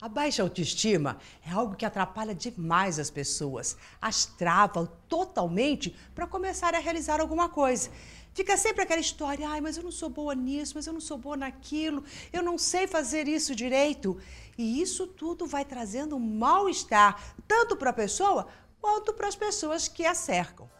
A baixa autoestima é algo que atrapalha demais as pessoas, as trava totalmente para começar a realizar alguma coisa. Fica sempre aquela história, ai, mas eu não sou boa nisso, mas eu não sou boa naquilo, eu não sei fazer isso direito. E isso tudo vai trazendo um mal-estar, tanto para a pessoa quanto para as pessoas que a cercam.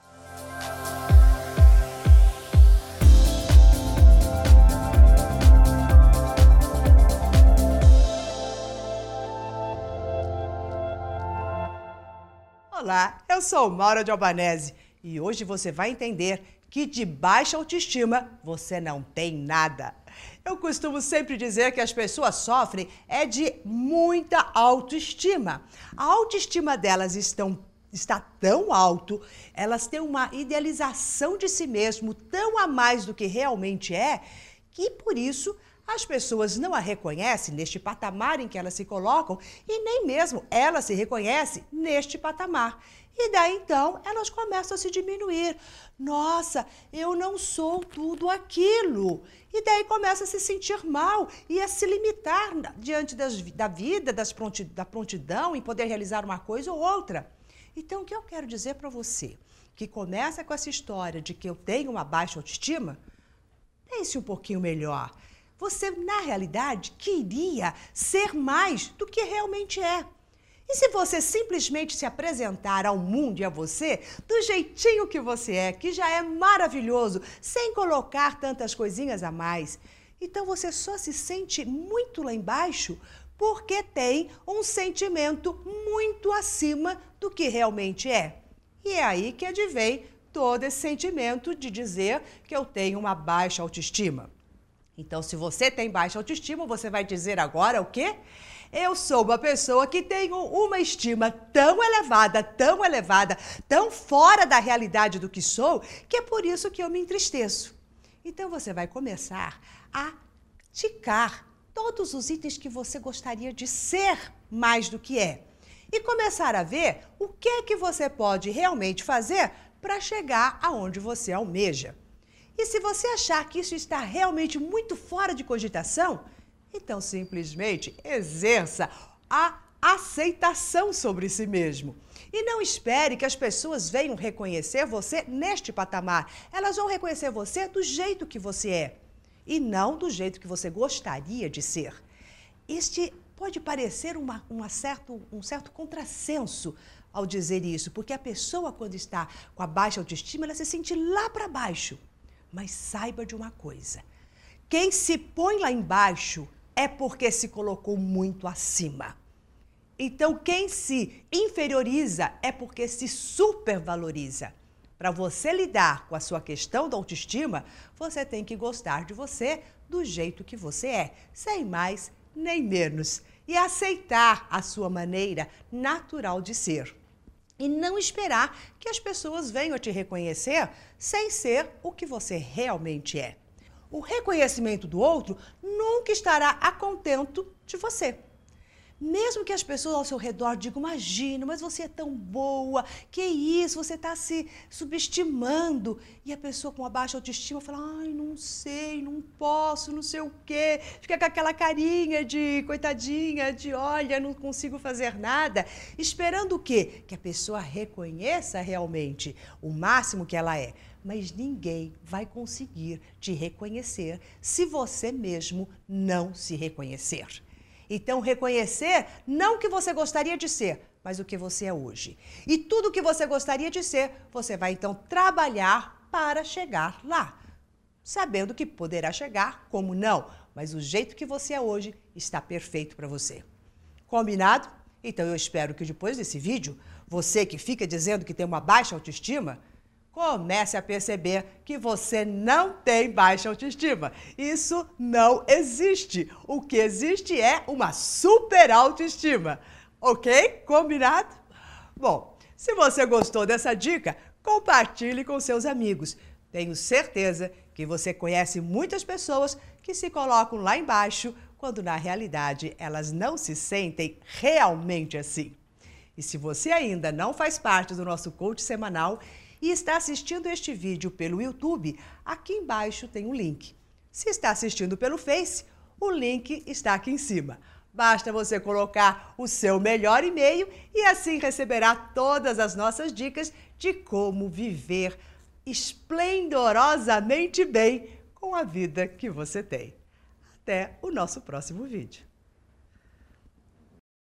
Olá, eu sou Maura de Albanese e hoje você vai entender que de baixa autoestima você não tem nada. Eu costumo sempre dizer que as pessoas sofrem é de muita autoestima. A autoestima delas estão, está tão alto, elas têm uma idealização de si mesmo tão a mais do que realmente é, que por isso as pessoas não a reconhecem neste patamar em que elas se colocam e nem mesmo ela se reconhece neste patamar. E daí então elas começam a se diminuir. Nossa, eu não sou tudo aquilo. E daí começa a se sentir mal e a se limitar diante das, da vida, das pronti, da prontidão em poder realizar uma coisa ou outra. Então, o que eu quero dizer para você, que começa com essa história de que eu tenho uma baixa autoestima, pense um pouquinho melhor. Você, na realidade, queria ser mais do que realmente é. E se você simplesmente se apresentar ao mundo e a você do jeitinho que você é, que já é maravilhoso, sem colocar tantas coisinhas a mais, então você só se sente muito lá embaixo porque tem um sentimento muito acima do que realmente é. E é aí que advém todo esse sentimento de dizer que eu tenho uma baixa autoestima. Então, se você tem baixa autoestima, você vai dizer agora o quê? Eu sou uma pessoa que tenho uma estima tão elevada, tão elevada, tão fora da realidade do que sou, que é por isso que eu me entristeço. Então você vai começar a ticar todos os itens que você gostaria de ser mais do que é. E começar a ver o que é que você pode realmente fazer para chegar aonde você almeja. E se você achar que isso está realmente muito fora de cogitação, então simplesmente exerça a aceitação sobre si mesmo. E não espere que as pessoas venham reconhecer você neste patamar. Elas vão reconhecer você do jeito que você é e não do jeito que você gostaria de ser. Este pode parecer uma, uma certo, um certo contrassenso ao dizer isso, porque a pessoa, quando está com a baixa autoestima, ela se sente lá para baixo. Mas saiba de uma coisa: quem se põe lá embaixo é porque se colocou muito acima. Então, quem se inferioriza é porque se supervaloriza. Para você lidar com a sua questão da autoestima, você tem que gostar de você do jeito que você é, sem mais nem menos, e aceitar a sua maneira natural de ser e não esperar que as pessoas venham a te reconhecer sem ser o que você realmente é. O reconhecimento do outro nunca estará a contento de você. Mesmo que as pessoas ao seu redor digam, imagina, mas você é tão boa, que isso, você está se subestimando. E a pessoa com uma baixa autoestima fala, ai, não sei, não posso, não sei o quê. Fica com aquela carinha de coitadinha, de olha, não consigo fazer nada. Esperando o quê? Que a pessoa reconheça realmente o máximo que ela é. Mas ninguém vai conseguir te reconhecer se você mesmo não se reconhecer. Então, reconhecer não o que você gostaria de ser, mas o que você é hoje. E tudo o que você gostaria de ser, você vai então trabalhar para chegar lá. Sabendo que poderá chegar, como não, mas o jeito que você é hoje está perfeito para você. Combinado? Então eu espero que depois desse vídeo, você que fica dizendo que tem uma baixa autoestima, comece a perceber que você não tem baixa autoestima. Isso não existe. O que existe é uma super autoestima. Ok? Combinado? Bom, se você gostou dessa dica, compartilhe com seus amigos. Tenho certeza que você conhece muitas pessoas que se colocam lá embaixo quando na realidade elas não se sentem realmente assim. E se você ainda não faz parte do nosso coach semanal, e está assistindo este vídeo pelo YouTube, aqui embaixo tem um link. Se está assistindo pelo Face, o link está aqui em cima. Basta você colocar o seu melhor e-mail e assim receberá todas as nossas dicas de como viver esplendorosamente bem com a vida que você tem. Até o nosso próximo vídeo.